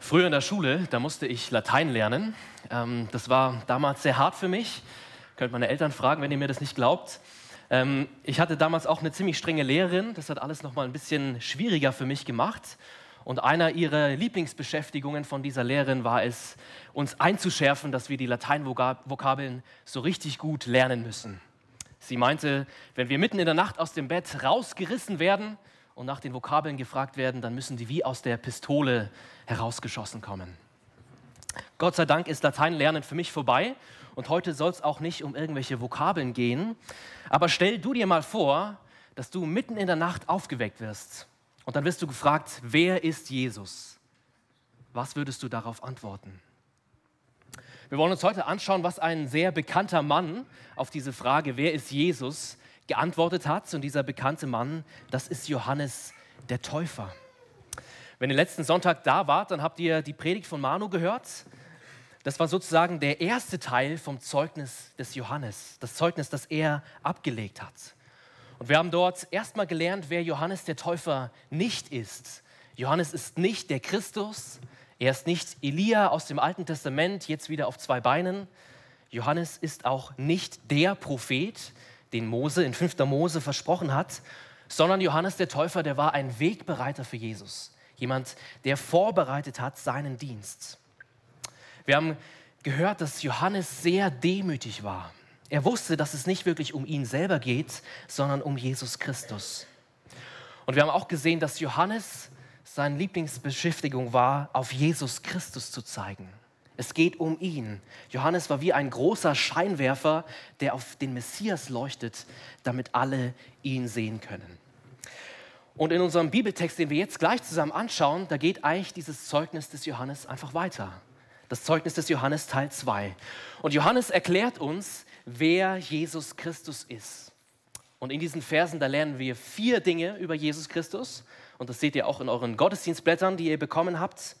Früher in der Schule, da musste ich Latein lernen. Ähm, das war damals sehr hart für mich. Könnt meine Eltern fragen, wenn ihr mir das nicht glaubt. Ähm, ich hatte damals auch eine ziemlich strenge Lehrerin. Das hat alles noch mal ein bisschen schwieriger für mich gemacht. Und einer ihrer Lieblingsbeschäftigungen von dieser Lehrerin war es, uns einzuschärfen, dass wir die Lateinvokabeln so richtig gut lernen müssen. Sie meinte, wenn wir mitten in der Nacht aus dem Bett rausgerissen werden und nach den Vokabeln gefragt werden, dann müssen die wie aus der Pistole herausgeschossen kommen. Gott sei Dank ist Lateinlernen für mich vorbei und heute soll es auch nicht um irgendwelche Vokabeln gehen. Aber stell du dir mal vor, dass du mitten in der Nacht aufgeweckt wirst und dann wirst du gefragt, wer ist Jesus? Was würdest du darauf antworten? Wir wollen uns heute anschauen, was ein sehr bekannter Mann auf diese Frage, wer ist Jesus, geantwortet hat. Und dieser bekannte Mann, das ist Johannes der Täufer. Wenn ihr letzten Sonntag da wart, dann habt ihr die Predigt von Manu gehört. Das war sozusagen der erste Teil vom Zeugnis des Johannes, das Zeugnis, das er abgelegt hat. Und wir haben dort erstmal gelernt, wer Johannes der Täufer nicht ist. Johannes ist nicht der Christus, er ist nicht Elia aus dem Alten Testament, jetzt wieder auf zwei Beinen. Johannes ist auch nicht der Prophet, den Mose in 5. Mose versprochen hat, sondern Johannes der Täufer, der war ein Wegbereiter für Jesus. Jemand, der vorbereitet hat seinen Dienst. Wir haben gehört, dass Johannes sehr demütig war. Er wusste, dass es nicht wirklich um ihn selber geht, sondern um Jesus Christus. Und wir haben auch gesehen, dass Johannes seine Lieblingsbeschäftigung war, auf Jesus Christus zu zeigen. Es geht um ihn. Johannes war wie ein großer Scheinwerfer, der auf den Messias leuchtet, damit alle ihn sehen können. Und in unserem Bibeltext, den wir jetzt gleich zusammen anschauen, da geht eigentlich dieses Zeugnis des Johannes einfach weiter. Das Zeugnis des Johannes Teil 2. Und Johannes erklärt uns, wer Jesus Christus ist. Und in diesen Versen, da lernen wir vier Dinge über Jesus Christus. Und das seht ihr auch in euren Gottesdienstblättern, die ihr bekommen habt.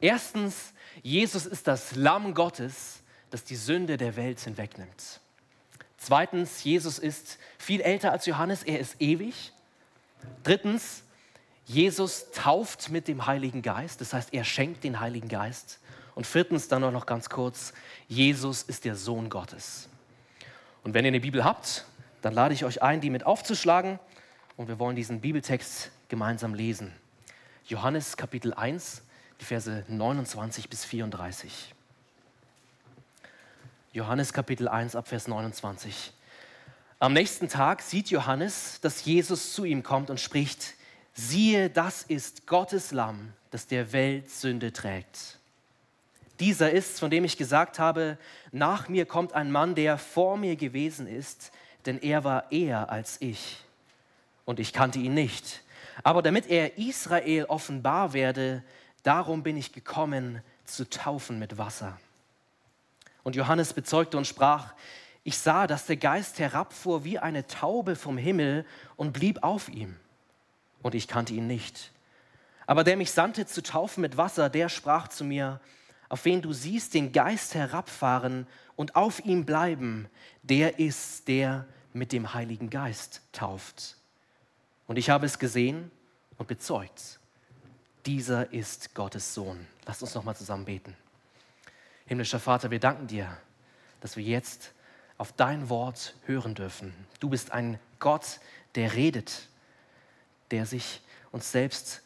Erstens, Jesus ist das Lamm Gottes, das die Sünde der Welt hinwegnimmt. Zweitens, Jesus ist viel älter als Johannes, er ist ewig. Drittens, Jesus tauft mit dem Heiligen Geist, das heißt, er schenkt den Heiligen Geist. Und viertens, dann noch ganz kurz, Jesus ist der Sohn Gottes. Und wenn ihr eine Bibel habt, dann lade ich euch ein, die mit aufzuschlagen und wir wollen diesen Bibeltext gemeinsam lesen. Johannes Kapitel 1, die Verse 29 bis 34. Johannes Kapitel 1 ab Vers 29. Am nächsten Tag sieht Johannes, dass Jesus zu ihm kommt und spricht, siehe, das ist Gottes Lamm, das der Welt Sünde trägt. Dieser ist, von dem ich gesagt habe, nach mir kommt ein Mann, der vor mir gewesen ist, denn er war eher als ich. Und ich kannte ihn nicht. Aber damit er Israel offenbar werde, darum bin ich gekommen, zu taufen mit Wasser. Und Johannes bezeugte und sprach, ich sah, dass der Geist herabfuhr wie eine Taube vom Himmel und blieb auf ihm. Und ich kannte ihn nicht. Aber der mich sandte zu taufen mit Wasser, der sprach zu mir, auf wen du siehst den Geist herabfahren und auf ihm bleiben, der ist, der mit dem Heiligen Geist tauft. Und ich habe es gesehen und bezeugt. Dieser ist Gottes Sohn. Lasst uns nochmal zusammen beten. Himmlischer Vater, wir danken dir, dass wir jetzt auf dein Wort hören dürfen. Du bist ein Gott, der redet, der sich uns selbst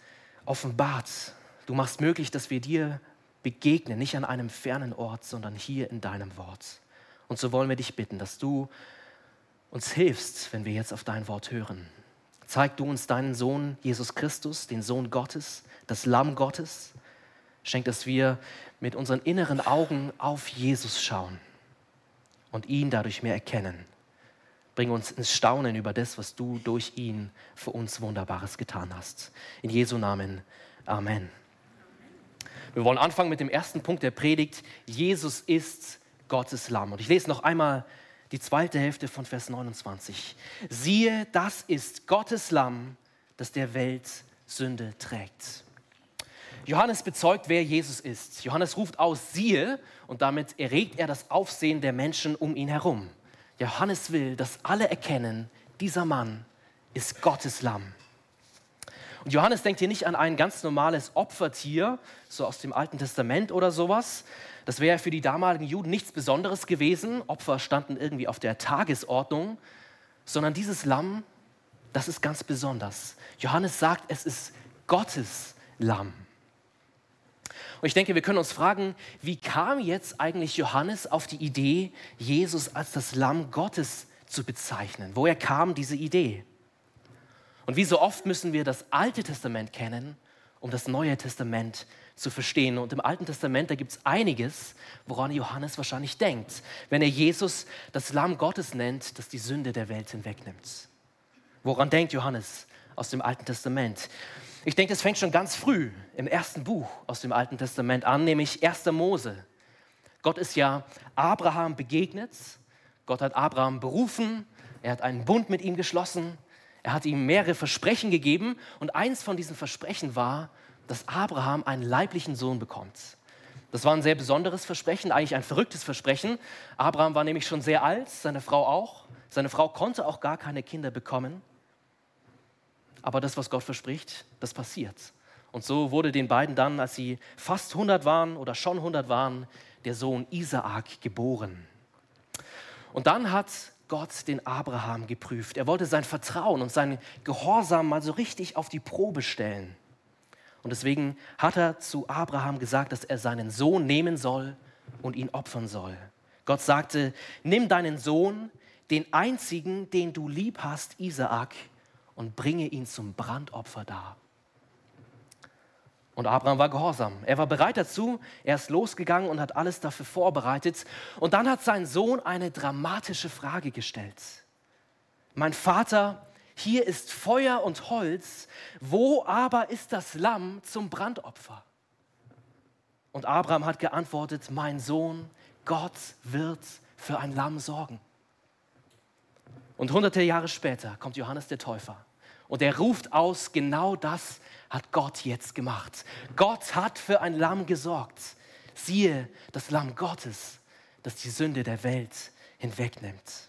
offenbart. Du machst möglich, dass wir dir begegnen, nicht an einem fernen Ort, sondern hier in deinem Wort. Und so wollen wir dich bitten, dass du uns hilfst, wenn wir jetzt auf dein Wort hören. Zeig du uns deinen Sohn Jesus Christus, den Sohn Gottes, das Lamm Gottes. Schenk, dass wir mit unseren inneren Augen auf Jesus schauen und ihn dadurch mehr erkennen. Bring uns ins Staunen über das, was du durch ihn für uns Wunderbares getan hast. In Jesu Namen. Amen. Wir wollen anfangen mit dem ersten Punkt der Predigt. Jesus ist Gottes Lamm. Und ich lese noch einmal die zweite Hälfte von Vers 29. Siehe, das ist Gottes Lamm, das der Welt Sünde trägt. Johannes bezeugt, wer Jesus ist. Johannes ruft aus, siehe, und damit erregt er das Aufsehen der Menschen um ihn herum. Johannes will, dass alle erkennen, dieser Mann ist Gottes Lamm. Und Johannes denkt hier nicht an ein ganz normales Opfertier, so aus dem Alten Testament oder sowas. Das wäre für die damaligen Juden nichts Besonderes gewesen. Opfer standen irgendwie auf der Tagesordnung. Sondern dieses Lamm, das ist ganz besonders. Johannes sagt, es ist Gottes Lamm. Und ich denke, wir können uns fragen, wie kam jetzt eigentlich Johannes auf die Idee, Jesus als das Lamm Gottes zu bezeichnen? Woher kam diese Idee? Und wie so oft müssen wir das Alte Testament kennen, um das Neue Testament zu verstehen. Und im Alten Testament, da gibt es einiges, woran Johannes wahrscheinlich denkt, wenn er Jesus das Lamm Gottes nennt, das die Sünde der Welt hinwegnimmt. Woran denkt Johannes aus dem Alten Testament? Ich denke, es fängt schon ganz früh im ersten Buch aus dem Alten Testament an, nämlich 1. Mose. Gott ist ja Abraham begegnet. Gott hat Abraham berufen. Er hat einen Bund mit ihm geschlossen. Er hat ihm mehrere Versprechen gegeben und eins von diesen Versprechen war, dass Abraham einen leiblichen Sohn bekommt. Das war ein sehr besonderes Versprechen, eigentlich ein verrücktes Versprechen. Abraham war nämlich schon sehr alt, seine Frau auch. Seine Frau konnte auch gar keine Kinder bekommen. Aber das, was Gott verspricht, das passiert. Und so wurde den beiden dann, als sie fast 100 waren oder schon 100 waren, der Sohn Isaak geboren. Und dann hat Gott den Abraham geprüft. Er wollte sein Vertrauen und sein Gehorsam mal so richtig auf die Probe stellen. Und deswegen hat er zu Abraham gesagt, dass er seinen Sohn nehmen soll und ihn opfern soll. Gott sagte, nimm deinen Sohn, den einzigen, den du lieb hast, Isaak, und bringe ihn zum Brandopfer dar. Und Abraham war gehorsam. Er war bereit dazu. Er ist losgegangen und hat alles dafür vorbereitet. Und dann hat sein Sohn eine dramatische Frage gestellt. Mein Vater, hier ist Feuer und Holz. Wo aber ist das Lamm zum Brandopfer? Und Abraham hat geantwortet, mein Sohn, Gott wird für ein Lamm sorgen. Und hunderte Jahre später kommt Johannes der Täufer und er ruft aus, genau das hat Gott jetzt gemacht. Gott hat für ein Lamm gesorgt. Siehe, das Lamm Gottes, das die Sünde der Welt hinwegnimmt.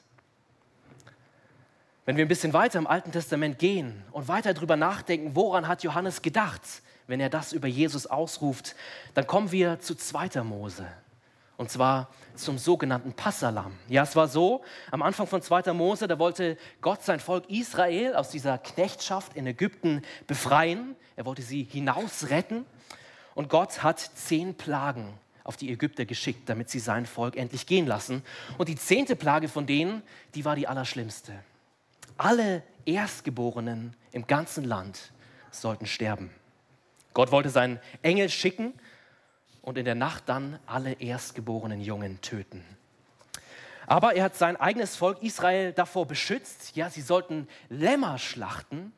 Wenn wir ein bisschen weiter im Alten Testament gehen und weiter darüber nachdenken, woran hat Johannes gedacht, wenn er das über Jesus ausruft, dann kommen wir zu 2. Mose. Und zwar zum sogenannten Passalam. Ja, es war so, am Anfang von 2. Mose, da wollte Gott sein Volk Israel aus dieser Knechtschaft in Ägypten befreien. Er wollte sie hinausretten. Und Gott hat zehn Plagen auf die Ägypter geschickt, damit sie sein Volk endlich gehen lassen. Und die zehnte Plage von denen, die war die allerschlimmste. Alle Erstgeborenen im ganzen Land sollten sterben. Gott wollte seinen Engel schicken, und in der Nacht dann alle erstgeborenen Jungen töten. Aber er hat sein eigenes Volk Israel davor beschützt, ja, sie sollten Lämmer schlachten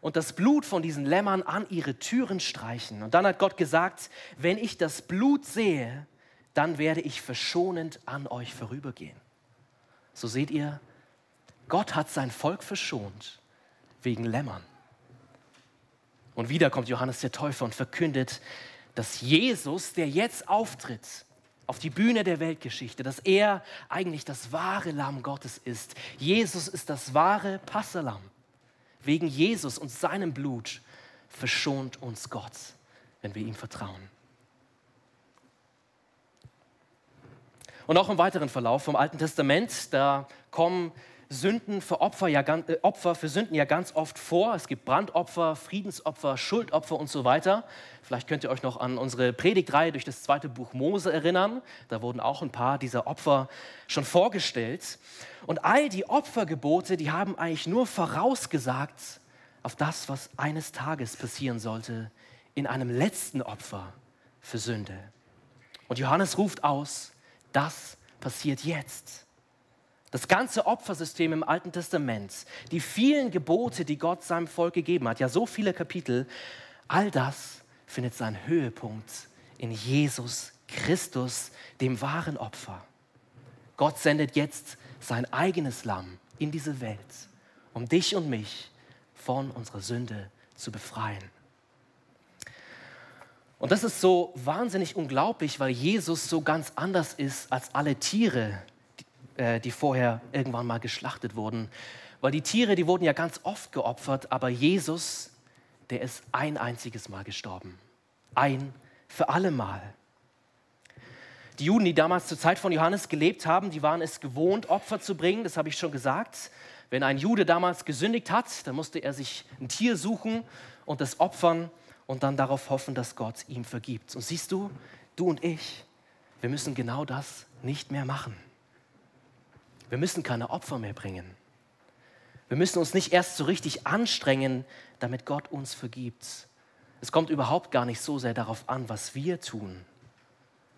und das Blut von diesen Lämmern an ihre Türen streichen. Und dann hat Gott gesagt, wenn ich das Blut sehe, dann werde ich verschonend an euch vorübergehen. So seht ihr, Gott hat sein Volk verschont wegen Lämmern. Und wieder kommt Johannes der Täufer und verkündet, dass Jesus, der jetzt auftritt auf die Bühne der Weltgeschichte, dass er eigentlich das wahre Lamm Gottes ist. Jesus ist das wahre Passalam. Wegen Jesus und seinem Blut verschont uns Gott, wenn wir ihm vertrauen. Und auch im weiteren Verlauf vom Alten Testament, da kommen Sünden für Opfer, ja, äh, Opfer für Sünden ja ganz oft vor. Es gibt Brandopfer, Friedensopfer, Schuldopfer und so weiter. Vielleicht könnt ihr euch noch an unsere Predigtreihe durch das zweite Buch Mose erinnern. Da wurden auch ein paar dieser Opfer schon vorgestellt. Und all die Opfergebote, die haben eigentlich nur vorausgesagt auf das, was eines Tages passieren sollte in einem letzten Opfer für Sünde. Und Johannes ruft aus, das passiert jetzt. Das ganze Opfersystem im Alten Testament, die vielen Gebote, die Gott seinem Volk gegeben hat, ja so viele Kapitel, all das findet seinen Höhepunkt in Jesus Christus, dem wahren Opfer. Gott sendet jetzt sein eigenes Lamm in diese Welt, um dich und mich von unserer Sünde zu befreien. Und das ist so wahnsinnig unglaublich, weil Jesus so ganz anders ist als alle Tiere, äh, die vorher irgendwann mal geschlachtet wurden. Weil die Tiere, die wurden ja ganz oft geopfert, aber Jesus, der ist ein einziges Mal gestorben. Ein für alle Mal. Die Juden, die damals zur Zeit von Johannes gelebt haben, die waren es gewohnt, Opfer zu bringen, das habe ich schon gesagt. Wenn ein Jude damals gesündigt hat, dann musste er sich ein Tier suchen und das opfern und dann darauf hoffen, dass Gott ihm vergibt. Und siehst du, du und ich, wir müssen genau das nicht mehr machen. Wir müssen keine Opfer mehr bringen. Wir müssen uns nicht erst so richtig anstrengen, damit Gott uns vergibt. Es kommt überhaupt gar nicht so sehr darauf an, was wir tun.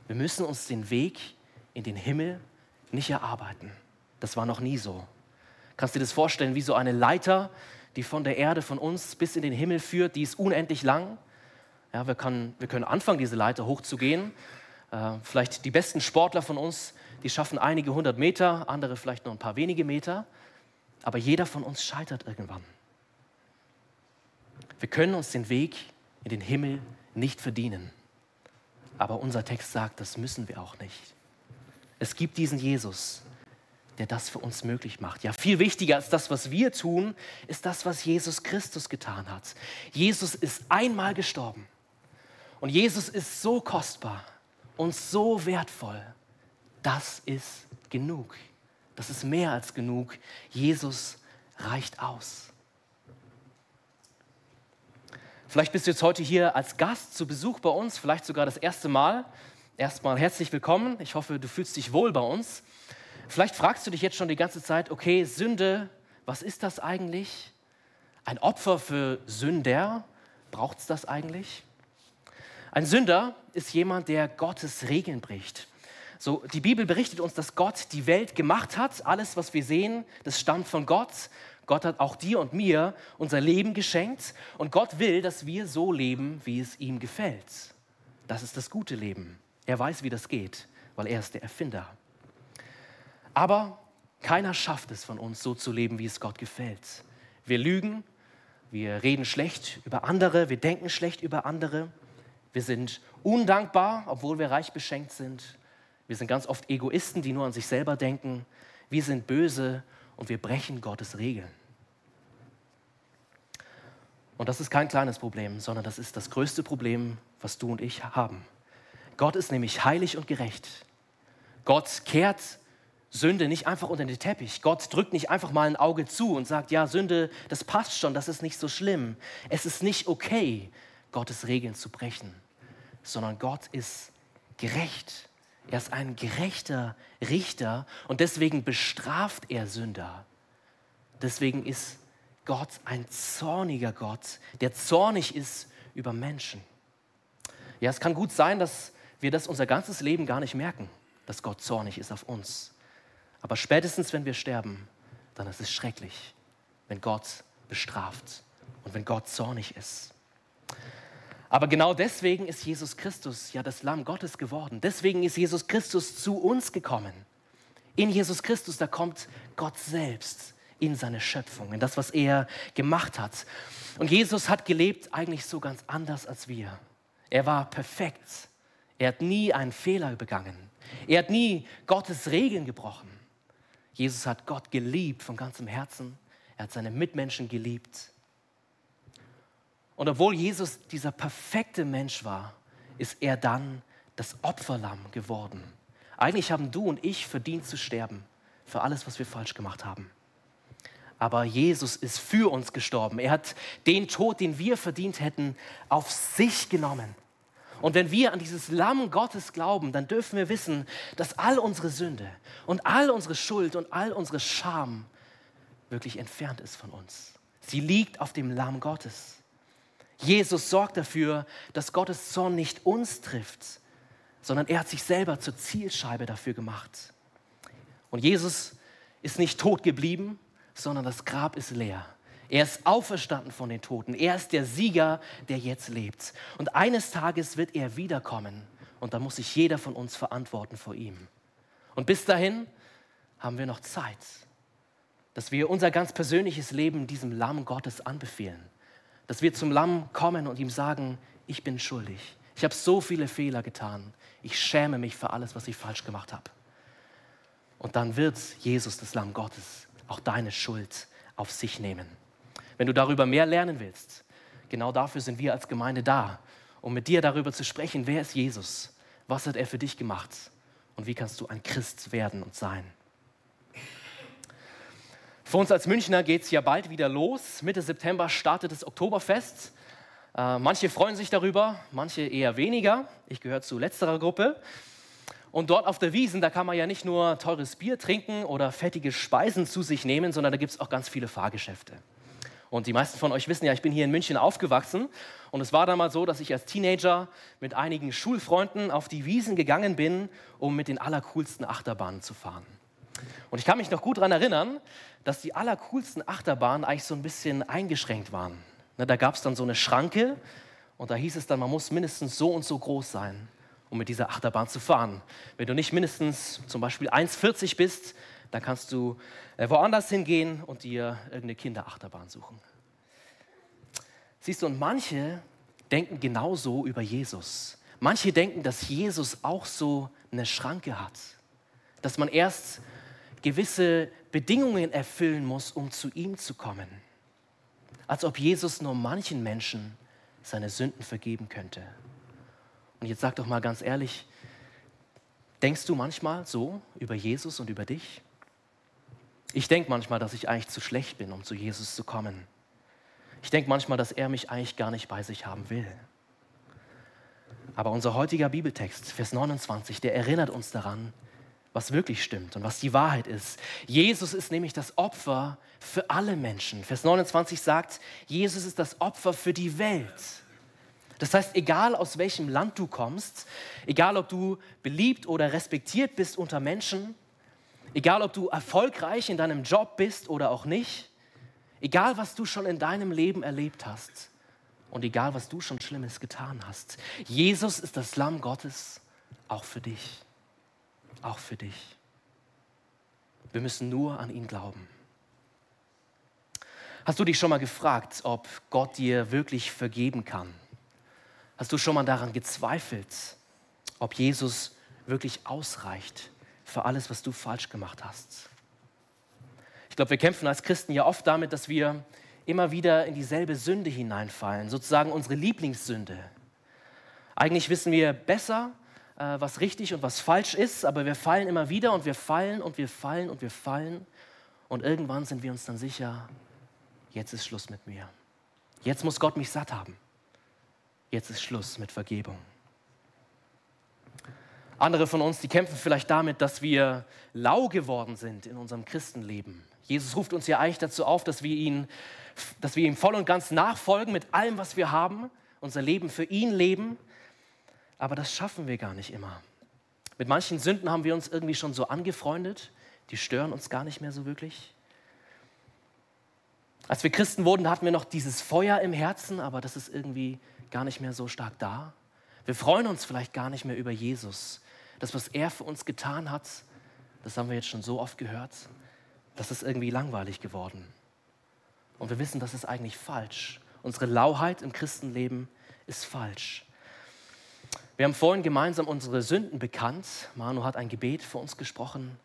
Wir müssen uns den Weg in den Himmel nicht erarbeiten. Das war noch nie so. Kannst du dir das vorstellen, wie so eine Leiter, die von der Erde, von uns bis in den Himmel führt, die ist unendlich lang. Ja, wir, können, wir können anfangen, diese Leiter hochzugehen. Äh, vielleicht die besten Sportler von uns, die schaffen einige hundert Meter, andere vielleicht nur ein paar wenige Meter. Aber jeder von uns scheitert irgendwann. Wir können uns den Weg in den Himmel nicht verdienen. Aber unser Text sagt, das müssen wir auch nicht. Es gibt diesen Jesus, der das für uns möglich macht. Ja, viel wichtiger als das, was wir tun, ist das, was Jesus Christus getan hat. Jesus ist einmal gestorben. Und Jesus ist so kostbar und so wertvoll. Das ist genug. Das ist mehr als genug. Jesus reicht aus. Vielleicht bist du jetzt heute hier als Gast zu Besuch bei uns, vielleicht sogar das erste Mal. Erstmal herzlich willkommen. Ich hoffe, du fühlst dich wohl bei uns. Vielleicht fragst du dich jetzt schon die ganze Zeit, okay, Sünde, was ist das eigentlich? Ein Opfer für Sünder, braucht es das eigentlich? Ein Sünder ist jemand, der Gottes Regeln bricht. So, die Bibel berichtet uns, dass Gott die Welt gemacht hat. Alles, was wir sehen, das stammt von Gott. Gott hat auch dir und mir unser Leben geschenkt und Gott will, dass wir so leben, wie es ihm gefällt. Das ist das gute Leben. Er weiß, wie das geht, weil er ist der Erfinder. Aber keiner schafft es von uns, so zu leben, wie es Gott gefällt. Wir lügen, wir reden schlecht über andere, wir denken schlecht über andere. Wir sind undankbar, obwohl wir reich beschenkt sind. Wir sind ganz oft Egoisten, die nur an sich selber denken. Wir sind böse und wir brechen Gottes Regeln. Und das ist kein kleines Problem, sondern das ist das größte Problem, was du und ich haben. Gott ist nämlich heilig und gerecht. Gott kehrt Sünde nicht einfach unter den Teppich. Gott drückt nicht einfach mal ein Auge zu und sagt, ja, Sünde, das passt schon, das ist nicht so schlimm. Es ist nicht okay, Gottes Regeln zu brechen, sondern Gott ist gerecht. Er ist ein gerechter Richter und deswegen bestraft er Sünder. Deswegen ist Gott ein zorniger Gott, der zornig ist über Menschen. Ja, es kann gut sein, dass wir das unser ganzes Leben gar nicht merken, dass Gott zornig ist auf uns. Aber spätestens, wenn wir sterben, dann ist es schrecklich, wenn Gott bestraft und wenn Gott zornig ist. Aber genau deswegen ist Jesus Christus ja das Lamm Gottes geworden. Deswegen ist Jesus Christus zu uns gekommen. In Jesus Christus, da kommt Gott selbst in seine Schöpfung, in das, was er gemacht hat. Und Jesus hat gelebt eigentlich so ganz anders als wir. Er war perfekt. Er hat nie einen Fehler begangen. Er hat nie Gottes Regeln gebrochen. Jesus hat Gott geliebt von ganzem Herzen. Er hat seine Mitmenschen geliebt. Und obwohl Jesus dieser perfekte Mensch war, ist er dann das Opferlamm geworden. Eigentlich haben du und ich verdient zu sterben für alles, was wir falsch gemacht haben. Aber Jesus ist für uns gestorben. Er hat den Tod, den wir verdient hätten, auf sich genommen. Und wenn wir an dieses Lamm Gottes glauben, dann dürfen wir wissen, dass all unsere Sünde und all unsere Schuld und all unsere Scham wirklich entfernt ist von uns. Sie liegt auf dem Lamm Gottes. Jesus sorgt dafür, dass Gottes Zorn nicht uns trifft, sondern er hat sich selber zur Zielscheibe dafür gemacht. Und Jesus ist nicht tot geblieben, sondern das Grab ist leer. Er ist auferstanden von den Toten. Er ist der Sieger, der jetzt lebt. Und eines Tages wird er wiederkommen. Und da muss sich jeder von uns verantworten vor ihm. Und bis dahin haben wir noch Zeit, dass wir unser ganz persönliches Leben diesem Lamm Gottes anbefehlen. Dass wir zum Lamm kommen und ihm sagen, ich bin schuldig. Ich habe so viele Fehler getan. Ich schäme mich für alles, was ich falsch gemacht habe. Und dann wird Jesus, das Lamm Gottes, auch deine Schuld auf sich nehmen. Wenn du darüber mehr lernen willst, Genau dafür sind wir als Gemeinde da, um mit dir darüber zu sprechen, wer ist Jesus, was hat er für dich gemacht und wie kannst du ein Christ werden und sein. Für uns als Münchner geht es ja bald wieder los. Mitte September startet das Oktoberfest. Äh, manche freuen sich darüber, manche eher weniger. Ich gehöre zu letzterer Gruppe. Und dort auf der Wiesen, da kann man ja nicht nur teures Bier trinken oder fettige Speisen zu sich nehmen, sondern da gibt es auch ganz viele Fahrgeschäfte. Und die meisten von euch wissen ja, ich bin hier in München aufgewachsen. Und es war damals so, dass ich als Teenager mit einigen Schulfreunden auf die Wiesen gegangen bin, um mit den allercoolsten Achterbahnen zu fahren. Und ich kann mich noch gut daran erinnern, dass die allercoolsten Achterbahnen eigentlich so ein bisschen eingeschränkt waren. Ne, da gab es dann so eine Schranke und da hieß es dann, man muss mindestens so und so groß sein, um mit dieser Achterbahn zu fahren. Wenn du nicht mindestens zum Beispiel 1,40 bist, dann kannst du äh, woanders hingehen und dir irgendeine Kinderachterbahn suchen. Siehst du, und manche denken genauso über Jesus. Manche denken, dass Jesus auch so eine Schranke hat. Dass man erst gewisse Bedingungen erfüllen muss, um zu ihm zu kommen. Als ob Jesus nur manchen Menschen seine Sünden vergeben könnte. Und jetzt sag doch mal ganz ehrlich, denkst du manchmal so über Jesus und über dich? Ich denke manchmal, dass ich eigentlich zu schlecht bin, um zu Jesus zu kommen. Ich denke manchmal, dass er mich eigentlich gar nicht bei sich haben will. Aber unser heutiger Bibeltext, Vers 29, der erinnert uns daran, was wirklich stimmt und was die Wahrheit ist. Jesus ist nämlich das Opfer für alle Menschen. Vers 29 sagt, Jesus ist das Opfer für die Welt. Das heißt, egal aus welchem Land du kommst, egal ob du beliebt oder respektiert bist unter Menschen, egal ob du erfolgreich in deinem Job bist oder auch nicht, egal was du schon in deinem Leben erlebt hast und egal was du schon Schlimmes getan hast, Jesus ist das Lamm Gottes auch für dich auch für dich. Wir müssen nur an ihn glauben. Hast du dich schon mal gefragt, ob Gott dir wirklich vergeben kann? Hast du schon mal daran gezweifelt, ob Jesus wirklich ausreicht für alles, was du falsch gemacht hast? Ich glaube, wir kämpfen als Christen ja oft damit, dass wir immer wieder in dieselbe Sünde hineinfallen, sozusagen unsere Lieblingssünde. Eigentlich wissen wir besser, was richtig und was falsch ist, aber wir fallen immer wieder und wir fallen und wir fallen und wir fallen und irgendwann sind wir uns dann sicher, jetzt ist Schluss mit mir. Jetzt muss Gott mich satt haben. Jetzt ist Schluss mit Vergebung. Andere von uns, die kämpfen vielleicht damit, dass wir lau geworden sind in unserem Christenleben. Jesus ruft uns ja eigentlich dazu auf, dass wir, ihn, dass wir ihm voll und ganz nachfolgen mit allem, was wir haben, unser Leben für ihn leben aber das schaffen wir gar nicht immer. Mit manchen Sünden haben wir uns irgendwie schon so angefreundet, die stören uns gar nicht mehr so wirklich. Als wir Christen wurden, hatten wir noch dieses Feuer im Herzen, aber das ist irgendwie gar nicht mehr so stark da. Wir freuen uns vielleicht gar nicht mehr über Jesus. Das, was er für uns getan hat, das haben wir jetzt schon so oft gehört, das ist irgendwie langweilig geworden. Und wir wissen, das ist eigentlich falsch. Unsere Lauheit im Christenleben ist falsch. Wir haben vorhin gemeinsam unsere Sünden bekannt. Manu hat ein Gebet für uns gesprochen.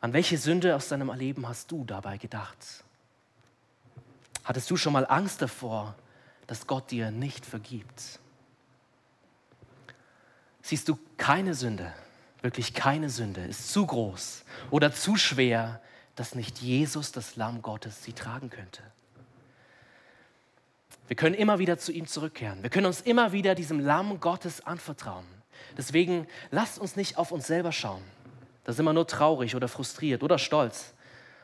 An welche Sünde aus deinem Leben hast du dabei gedacht? Hattest du schon mal Angst davor, dass Gott dir nicht vergibt? Siehst du, keine Sünde, wirklich keine Sünde ist zu groß oder zu schwer, dass nicht Jesus, das Lamm Gottes, sie tragen könnte. Wir können immer wieder zu ihm zurückkehren. Wir können uns immer wieder diesem Lamm Gottes anvertrauen. Deswegen lasst uns nicht auf uns selber schauen. Da sind wir nur traurig oder frustriert oder stolz.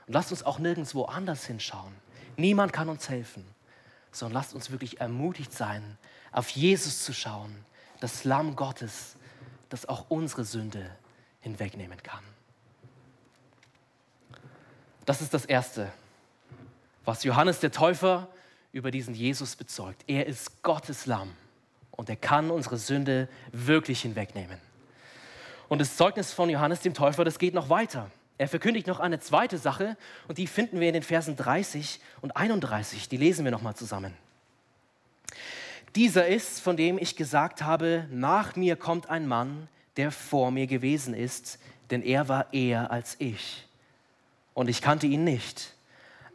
Und lasst uns auch nirgendwo anders hinschauen. Niemand kann uns helfen, sondern lasst uns wirklich ermutigt sein, auf Jesus zu schauen, das Lamm Gottes, das auch unsere Sünde hinwegnehmen kann. Das ist das Erste, was Johannes der Täufer über diesen Jesus bezeugt. Er ist Gottes Lamm und er kann unsere Sünde wirklich hinwegnehmen. Und das Zeugnis von Johannes dem Täufer, das geht noch weiter. Er verkündigt noch eine zweite Sache und die finden wir in den Versen 30 und 31. Die lesen wir noch mal zusammen. Dieser ist, von dem ich gesagt habe, nach mir kommt ein Mann, der vor mir gewesen ist, denn er war eher als ich. Und ich kannte ihn nicht.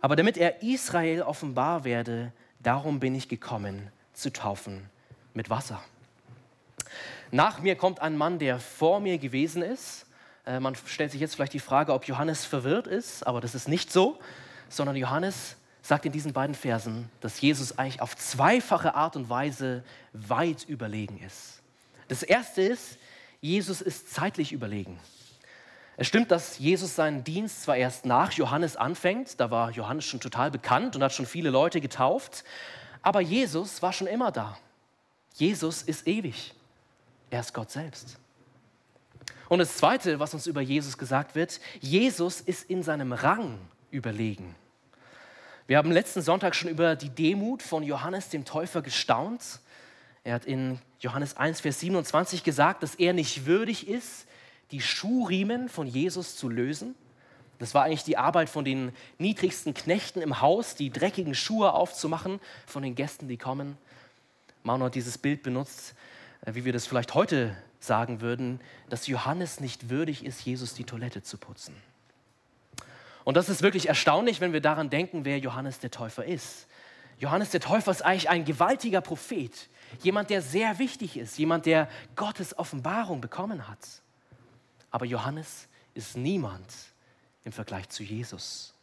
Aber damit er Israel offenbar werde, darum bin ich gekommen, zu taufen mit Wasser. Nach mir kommt ein Mann, der vor mir gewesen ist. Äh, man stellt sich jetzt vielleicht die Frage, ob Johannes verwirrt ist, aber das ist nicht so, sondern Johannes sagt in diesen beiden Versen, dass Jesus eigentlich auf zweifache Art und Weise weit überlegen ist. Das erste ist, Jesus ist zeitlich überlegen. Es stimmt, dass Jesus seinen Dienst zwar erst nach Johannes anfängt, da war Johannes schon total bekannt und hat schon viele Leute getauft, aber Jesus war schon immer da. Jesus ist ewig. Er ist Gott selbst. Und das Zweite, was uns über Jesus gesagt wird, Jesus ist in seinem Rang überlegen. Wir haben letzten Sonntag schon über die Demut von Johannes dem Täufer gestaunt. Er hat in Johannes 1, Vers 27 gesagt, dass er nicht würdig ist, die Schuhriemen von Jesus zu lösen. Das war eigentlich die Arbeit von den niedrigsten Knechten im Haus, die dreckigen Schuhe aufzumachen von den Gästen, die kommen. Manu hat dieses Bild benutzt, äh, wie wir das vielleicht heute sagen würden, dass Johannes nicht würdig ist, Jesus die Toilette zu putzen. Und das ist wirklich erstaunlich, wenn wir daran denken, wer Johannes der Täufer ist. Johannes der Täufer ist eigentlich ein gewaltiger Prophet, jemand, der sehr wichtig ist, jemand, der Gottes Offenbarung bekommen hat. Aber Johannes ist niemand im Vergleich zu Jesus.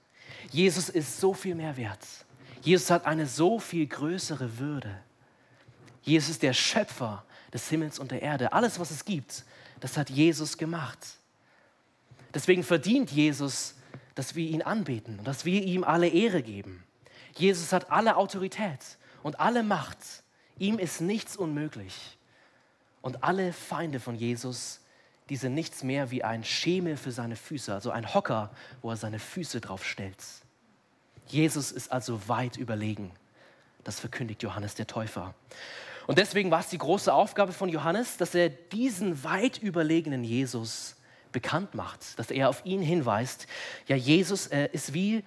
Jesus ist so viel mehr wert. Jesus hat eine so viel größere Würde. Jesus ist der Schöpfer des Himmels und der Erde. Alles, was es gibt, das hat Jesus gemacht. Deswegen verdient Jesus, dass wir ihn anbeten und dass wir ihm alle Ehre geben. Jesus hat alle Autorität und alle Macht. Ihm ist nichts unmöglich. Und alle Feinde von Jesus, die sind nichts mehr wie ein Schemel für seine Füße, also ein Hocker, wo er seine Füße drauf stellt. Jesus ist also weit überlegen. Das verkündigt Johannes der Täufer. Und deswegen war es die große Aufgabe von Johannes, dass er diesen weit überlegenen Jesus bekannt macht, dass er auf ihn hinweist. Ja, Jesus äh, ist wie,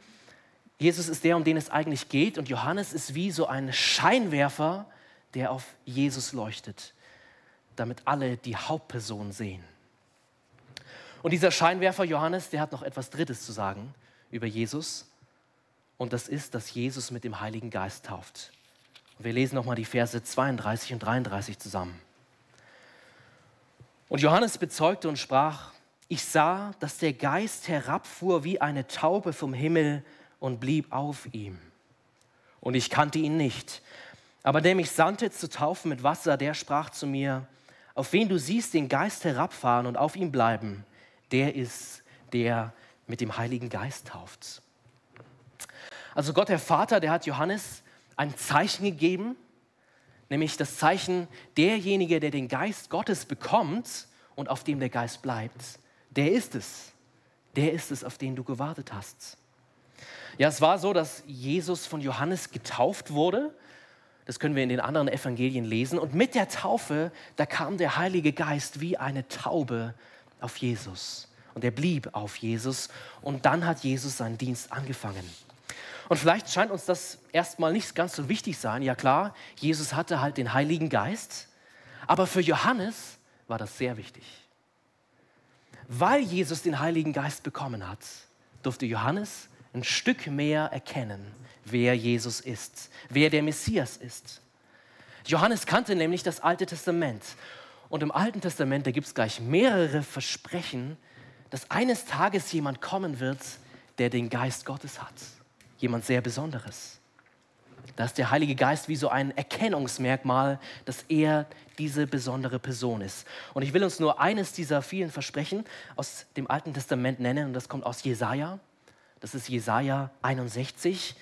Jesus ist der, um den es eigentlich geht und Johannes ist wie so ein Scheinwerfer, der auf Jesus leuchtet, damit alle die Hauptperson sehen. Und dieser Scheinwerfer Johannes, der hat noch etwas Drittes zu sagen über Jesus. Und das ist, dass Jesus mit dem Heiligen Geist tauft. Wir lesen nochmal die Verse 32 und 33 zusammen. Und Johannes bezeugte und sprach, ich sah, dass der Geist herabfuhr wie eine Taube vom Himmel und blieb auf ihm. Und ich kannte ihn nicht. Aber der mich sandte zu taufen mit Wasser, der sprach zu mir, auf wen du siehst den Geist herabfahren und auf ihm bleiben, der ist der mit dem Heiligen Geist tauft. Also Gott der Vater, der hat Johannes ein Zeichen gegeben, nämlich das Zeichen, derjenige, der den Geist Gottes bekommt und auf dem der Geist bleibt, der ist es. Der ist es, auf den du gewartet hast. Ja, es war so, dass Jesus von Johannes getauft wurde. Das können wir in den anderen Evangelien lesen. Und mit der Taufe, da kam der Heilige Geist wie eine Taube auf Jesus. Und er blieb auf Jesus. Und dann hat Jesus seinen Dienst angefangen. Und vielleicht scheint uns das erstmal nicht ganz so wichtig sein. Ja klar, Jesus hatte halt den Heiligen Geist, aber für Johannes war das sehr wichtig. Weil Jesus den Heiligen Geist bekommen hat, durfte Johannes ein Stück mehr erkennen, wer Jesus ist, wer der Messias ist. Johannes kannte nämlich das Alte Testament. Und im Alten Testament, da gibt es gleich mehrere Versprechen, dass eines Tages jemand kommen wird, der den Geist Gottes hat jemand sehr Besonderes. Da ist der Heilige Geist wie so ein Erkennungsmerkmal, dass er diese besondere Person ist. Und ich will uns nur eines dieser vielen Versprechen aus dem Alten Testament nennen, und das kommt aus Jesaja. Das ist Jesaja 61.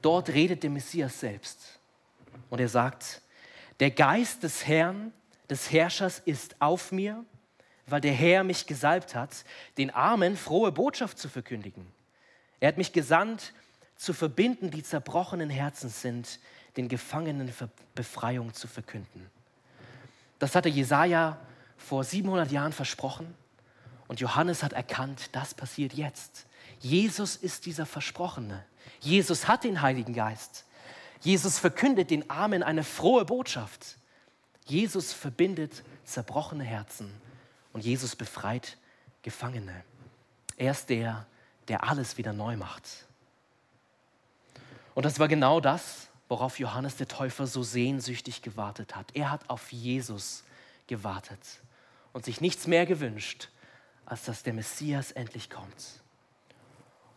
Dort redet der Messias selbst. Und er sagt: Der Geist des Herrn, des Herrschers ist auf mir, weil der Herr mich gesalbt hat, den Armen frohe Botschaft zu verkündigen. Er hat mich gesandt, zu verbinden, die zerbrochenen Herzen sind, den Gefangenen Befreiung zu verkünden. Das hatte Jesaja vor 700 Jahren versprochen und Johannes hat erkannt, das passiert jetzt. Jesus ist dieser Versprochene. Jesus hat den Heiligen Geist. Jesus verkündet den Armen eine frohe Botschaft. Jesus verbindet zerbrochene Herzen und Jesus befreit Gefangene. Er ist der, der alles wieder neu macht. Und das war genau das, worauf Johannes der Täufer so sehnsüchtig gewartet hat. Er hat auf Jesus gewartet und sich nichts mehr gewünscht, als dass der Messias endlich kommt.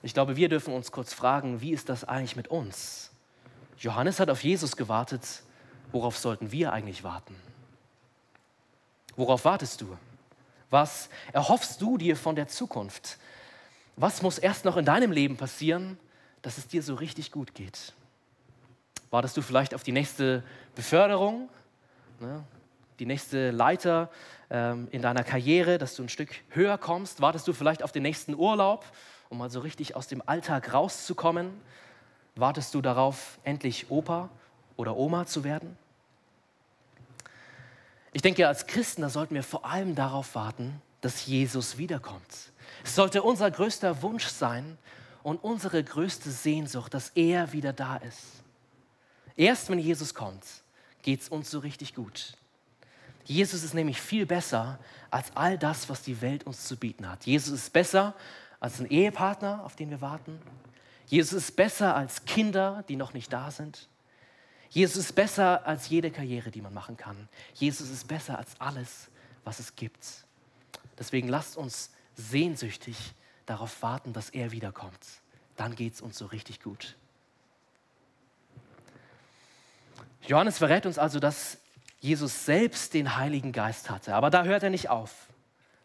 Ich glaube, wir dürfen uns kurz fragen, wie ist das eigentlich mit uns? Johannes hat auf Jesus gewartet, worauf sollten wir eigentlich warten? Worauf wartest du? Was erhoffst du dir von der Zukunft? Was muss erst noch in deinem Leben passieren, dass es dir so richtig gut geht? Wartest du vielleicht auf die nächste Beförderung, ne? die nächste Leiter ähm, in deiner Karriere, dass du ein Stück höher kommst? Wartest du vielleicht auf den nächsten Urlaub, um mal so richtig aus dem Alltag rauszukommen? Wartest du darauf, endlich Opa oder Oma zu werden? Ich denke, als Christen, da sollten wir vor allem darauf warten, dass Jesus wiederkommt. Es sollte unser größter Wunsch sein und unsere größte Sehnsucht, dass er wieder da ist. Erst wenn Jesus kommt, geht es uns so richtig gut. Jesus ist nämlich viel besser als all das, was die Welt uns zu bieten hat. Jesus ist besser als ein Ehepartner, auf den wir warten. Jesus ist besser als Kinder, die noch nicht da sind. Jesus ist besser als jede Karriere, die man machen kann. Jesus ist besser als alles, was es gibt. Deswegen lasst uns sehnsüchtig darauf warten, dass er wiederkommt. Dann geht es uns so richtig gut. Johannes verrät uns also, dass Jesus selbst den Heiligen Geist hatte. Aber da hört er nicht auf,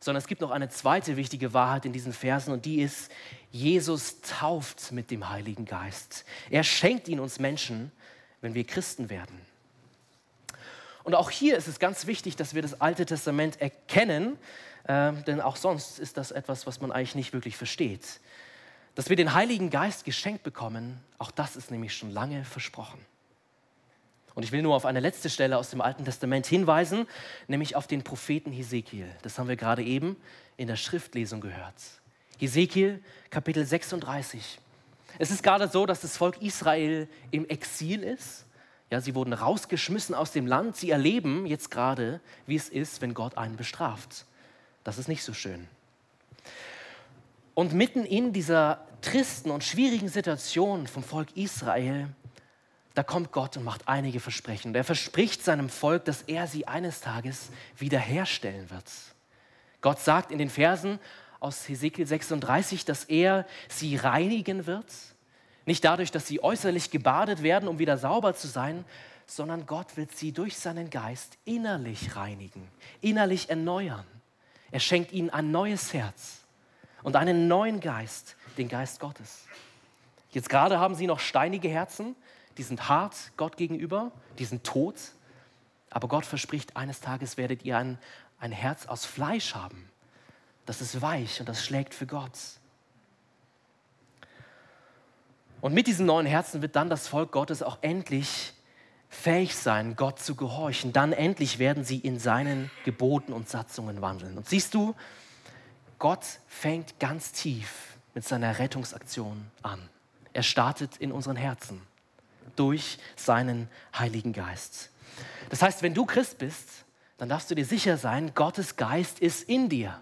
sondern es gibt noch eine zweite wichtige Wahrheit in diesen Versen und die ist, Jesus tauft mit dem Heiligen Geist. Er schenkt ihn uns Menschen, wenn wir Christen werden. Und auch hier ist es ganz wichtig, dass wir das Alte Testament erkennen, äh, denn auch sonst ist das etwas, was man eigentlich nicht wirklich versteht. Dass wir den Heiligen Geist geschenkt bekommen, auch das ist nämlich schon lange versprochen. Und ich will nur auf eine letzte Stelle aus dem Alten Testament hinweisen, nämlich auf den Propheten Hesekiel. Das haben wir gerade eben in der Schriftlesung gehört. Hesekiel Kapitel 36. Es ist gerade so, dass das Volk Israel im Exil ist. Ja, sie wurden rausgeschmissen aus dem Land. Sie erleben jetzt gerade, wie es ist, wenn Gott einen bestraft. Das ist nicht so schön. Und mitten in dieser tristen und schwierigen Situation vom Volk Israel, da kommt Gott und macht einige Versprechen. Er verspricht seinem Volk, dass er sie eines Tages wiederherstellen wird. Gott sagt in den Versen aus Hesekiel 36, dass er sie reinigen wird. Nicht dadurch, dass sie äußerlich gebadet werden, um wieder sauber zu sein, sondern Gott wird sie durch seinen Geist innerlich reinigen, innerlich erneuern. Er schenkt ihnen ein neues Herz und einen neuen Geist, den Geist Gottes. Jetzt gerade haben sie noch steinige Herzen, die sind hart Gott gegenüber, die sind tot, aber Gott verspricht, eines Tages werdet ihr ein, ein Herz aus Fleisch haben das ist weich und das schlägt für Gott. Und mit diesem neuen Herzen wird dann das Volk Gottes auch endlich fähig sein, Gott zu gehorchen. Dann endlich werden sie in seinen Geboten und Satzungen wandeln. Und siehst du, Gott fängt ganz tief mit seiner Rettungsaktion an. Er startet in unseren Herzen durch seinen Heiligen Geist. Das heißt, wenn du Christ bist, dann darfst du dir sicher sein, Gottes Geist ist in dir.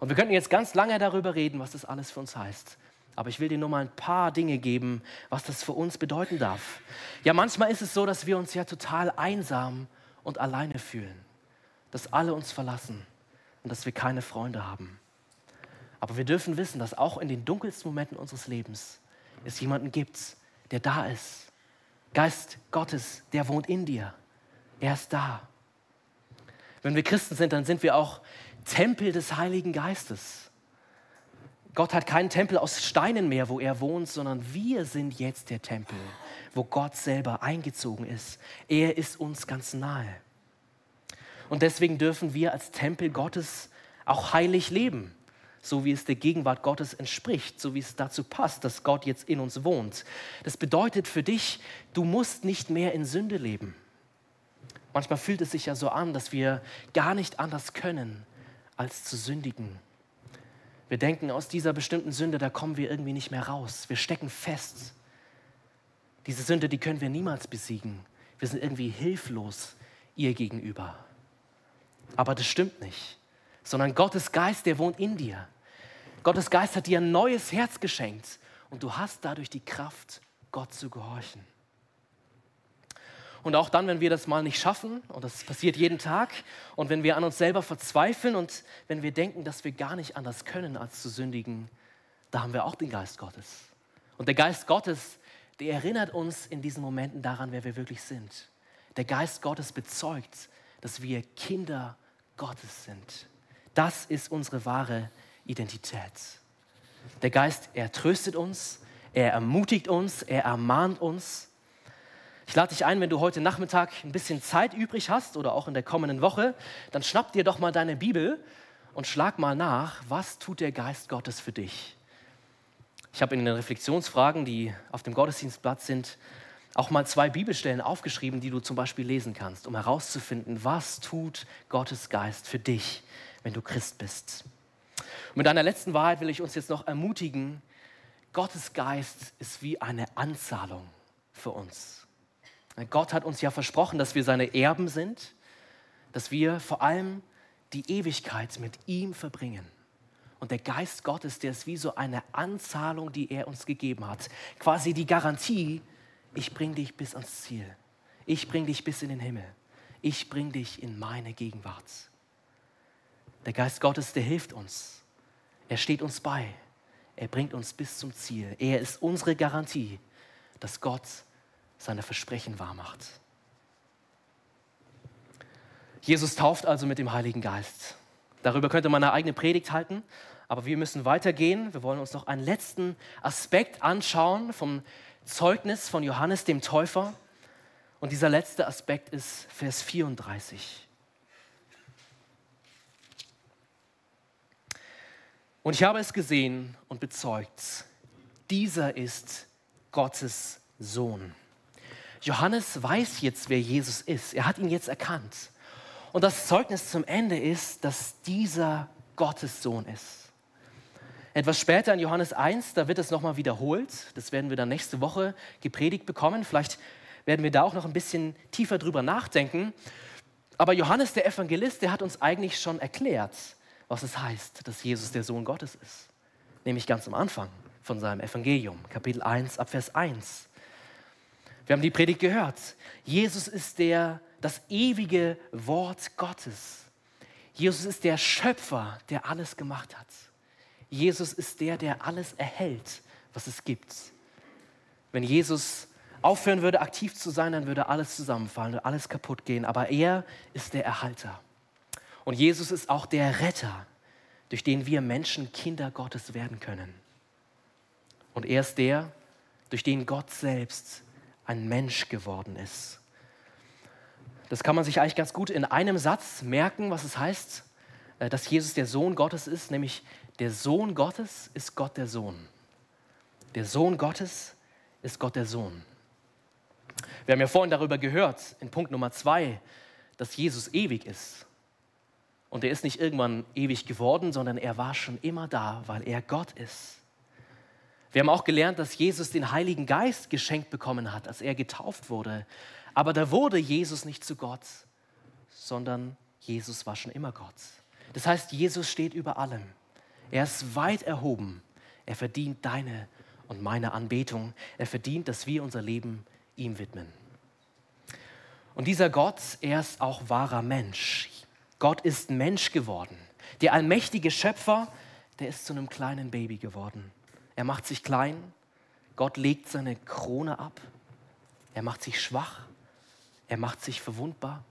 Und wir könnten jetzt ganz lange darüber reden, was das alles für uns heißt. Aber ich will dir nur mal ein paar Dinge geben, was das für uns bedeuten darf. Ja, manchmal ist es so, dass wir uns ja total einsam und alleine fühlen. Dass alle uns verlassen und dass wir keine Freunde haben. Aber wir dürfen wissen, dass auch in den dunkelsten Momenten unseres Lebens es jemanden gibt, der da ist. Geist Gottes, der wohnt in dir. Er ist da. Wenn wir Christen sind, dann sind wir auch Tempel des Heiligen Geistes. Gott hat keinen Tempel aus Steinen mehr, wo er wohnt, sondern wir sind jetzt der Tempel, wo Gott selber eingezogen ist. Er ist uns ganz nahe. Und deswegen dürfen wir als Tempel Gottes auch heilig leben, so wie es der Gegenwart Gottes entspricht, so wie es dazu passt, dass Gott jetzt in uns wohnt. Das bedeutet für dich, du musst nicht mehr in Sünde leben. Manchmal fühlt es sich ja so an, dass wir gar nicht anders können, als zu sündigen. Wir denken, aus dieser bestimmten Sünde, da kommen wir irgendwie nicht mehr raus. Wir stecken fest. Diese Sünde, die können wir niemals besiegen. Wir sind irgendwie hilflos ihr gegenüber. Aber das stimmt nicht, sondern Gottes Geist, der wohnt in dir. Gottes Geist hat dir ein neues Herz geschenkt und du hast dadurch die Kraft, Gott zu gehorchen. Und auch dann, wenn wir das mal nicht schaffen, und das passiert jeden Tag, und wenn wir an uns selber verzweifeln und wenn wir denken, dass wir gar nicht anders können, als zu sündigen, da haben wir auch den Geist Gottes. Und der Geist Gottes, der erinnert uns in diesen Momenten daran, wer wir wirklich sind. Der Geist Gottes bezeugt, dass wir Kinder Gottes sind. Das ist unsere wahre Identität. Der Geist, er tröstet uns, er ermutigt uns, er ermahnt uns. Ich lade dich ein, wenn du heute Nachmittag ein bisschen Zeit übrig hast oder auch in der kommenden Woche, dann schnapp dir doch mal deine Bibel und schlag mal nach, was tut der Geist Gottes für dich? Ich habe in den Reflexionsfragen, die auf dem Gottesdienstblatt sind, auch mal zwei Bibelstellen aufgeschrieben, die du zum Beispiel lesen kannst, um herauszufinden, was tut Gottes Geist für dich, wenn du Christ bist. Und mit einer letzten Wahrheit will ich uns jetzt noch ermutigen, Gottes Geist ist wie eine Anzahlung für uns. Gott hat uns ja versprochen, dass wir seine Erben sind, dass wir vor allem die Ewigkeit mit ihm verbringen. Und der Geist Gottes, der ist wie so eine Anzahlung, die er uns gegeben hat. Quasi die Garantie, ich bringe dich bis ans Ziel. Ich bringe dich bis in den Himmel. Ich bringe dich in meine Gegenwart. Der Geist Gottes, der hilft uns. Er steht uns bei. Er bringt uns bis zum Ziel. Er ist unsere Garantie, dass Gott seine Versprechen wahrmacht. Jesus tauft also mit dem Heiligen Geist. Darüber könnte man eine eigene Predigt halten, aber wir müssen weitergehen. Wir wollen uns noch einen letzten Aspekt anschauen vom Zeugnis von Johannes dem Täufer. Und dieser letzte Aspekt ist Vers 34. Und ich habe es gesehen und bezeugt, dieser ist Gottes Sohn. Johannes weiß jetzt, wer Jesus ist. Er hat ihn jetzt erkannt. Und das Zeugnis zum Ende ist, dass dieser Gottes Sohn ist. Etwas später in Johannes 1, da wird es nochmal wiederholt. Das werden wir dann nächste Woche gepredigt bekommen. Vielleicht werden wir da auch noch ein bisschen tiefer drüber nachdenken. Aber Johannes, der Evangelist, der hat uns eigentlich schon erklärt, was es heißt, dass Jesus der Sohn Gottes ist. Nämlich ganz am Anfang von seinem Evangelium, Kapitel 1, Abvers 1. Wir haben die Predigt gehört. Jesus ist der, das ewige Wort Gottes. Jesus ist der Schöpfer, der alles gemacht hat. Jesus ist der, der alles erhält, was es gibt. Wenn Jesus aufhören würde, aktiv zu sein, dann würde alles zusammenfallen und alles kaputt gehen. Aber er ist der Erhalter. Und Jesus ist auch der Retter, durch den wir Menschen Kinder Gottes werden können. Und er ist der, durch den Gott selbst ein Mensch geworden ist. Das kann man sich eigentlich ganz gut in einem Satz merken, was es heißt, äh, dass Jesus der Sohn Gottes ist, nämlich der Sohn Gottes ist Gott der Sohn. Der Sohn Gottes ist Gott der Sohn. Wir haben ja vorhin darüber gehört, in Punkt Nummer zwei, dass Jesus ewig ist. Und er ist nicht irgendwann ewig geworden, sondern er war schon immer da, weil er Gott ist. Wir haben auch gelernt, dass Jesus den Heiligen Geist geschenkt bekommen hat, als er getauft wurde. Aber da wurde Jesus nicht zu Gott, sondern Jesus war schon immer Gott. Das heißt, Jesus steht über allem. Er ist weit erhoben. Er verdient deine und meine Anbetung. Er verdient, dass wir unser Leben ihm widmen. Und dieser Gott, er ist auch wahrer Mensch. Gott ist Mensch geworden. Der allmächtige Schöpfer, der ist zu einem kleinen Baby geworden. Er macht sich klein. Gott legt seine Krone ab. Er macht sich schwach. Er macht sich verwundbar.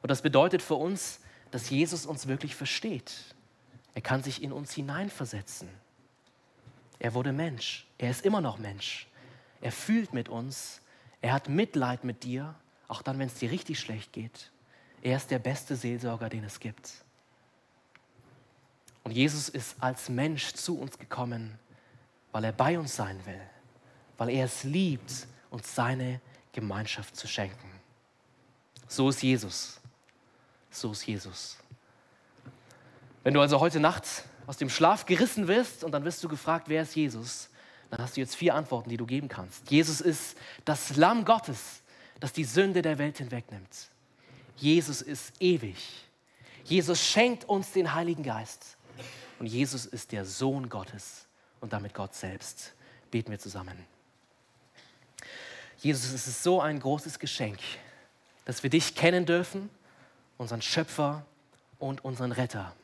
Und das bedeutet für uns, dass Jesus uns wirklich versteht. Er kann sich in uns hineinversetzen. Er wurde Mensch. Er ist immer noch Mensch. Er fühlt mit uns. Er hat Mitleid mit dir, auch dann, wenn es dir richtig schlecht geht. Er ist der beste Seelsorger, den es gibt. Und Jesus ist als Mensch zu uns gekommen, weil er bei uns sein will, weil er es liebt, uns seine Gemeinschaft zu schenken. So ist Jesus. So ist Jesus. Wenn du also heute Nacht aus dem Schlaf gerissen wirst und dann wirst du gefragt, wer ist Jesus, dann hast du jetzt vier Antworten, die du geben kannst. Jesus ist das Lamm Gottes, das die Sünde der Welt hinwegnimmt. Jesus ist ewig. Jesus schenkt uns den Heiligen Geist. Und Jesus ist der Sohn Gottes und damit Gott selbst. Beten wir zusammen. Jesus, es ist so ein großes Geschenk, dass wir dich kennen dürfen, unseren Schöpfer und unseren Retter.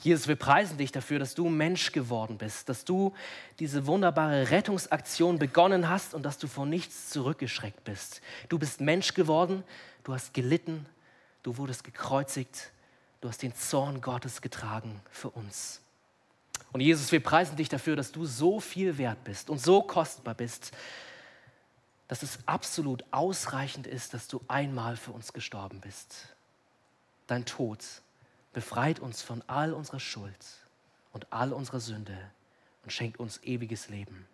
Jesus, wir preisen dich dafür, dass du Mensch geworden bist, dass du diese wunderbare Rettungsaktion begonnen hast und dass du vor nichts zurückgeschreckt bist. Du bist Mensch geworden, du hast gelitten, du wurdest gekreuzigt, du hast den Zorn Gottes getragen für uns. Und Jesus, wir preisen dich dafür, dass du so viel wert bist und so kostbar bist, dass es absolut ausreichend ist, dass du einmal für uns gestorben bist. Dein Tod befreit uns von all unserer Schuld und all unserer Sünde und schenkt uns ewiges Leben.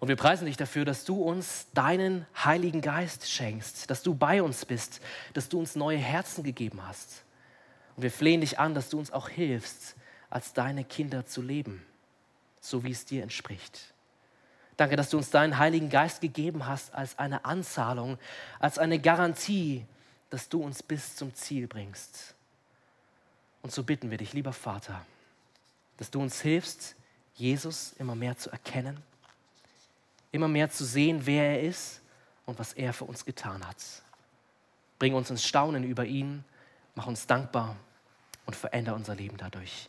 Und wir preisen dich dafür, dass du uns deinen Heiligen Geist schenkst, dass du bei uns bist, dass du uns neue Herzen gegeben hast. Und wir flehen dich an, dass du uns auch hilfst, als deine Kinder zu leben, so wie es dir entspricht. Danke, dass du uns deinen Heiligen Geist gegeben hast als eine Anzahlung, als eine Garantie, dass du uns bis zum Ziel bringst. Und so bitten wir dich, lieber Vater, dass du uns hilfst, Jesus immer mehr zu erkennen, immer mehr zu sehen, wer er ist und was er für uns getan hat. Bring uns ins Staunen über ihn, mach uns dankbar und verändere unser Leben dadurch.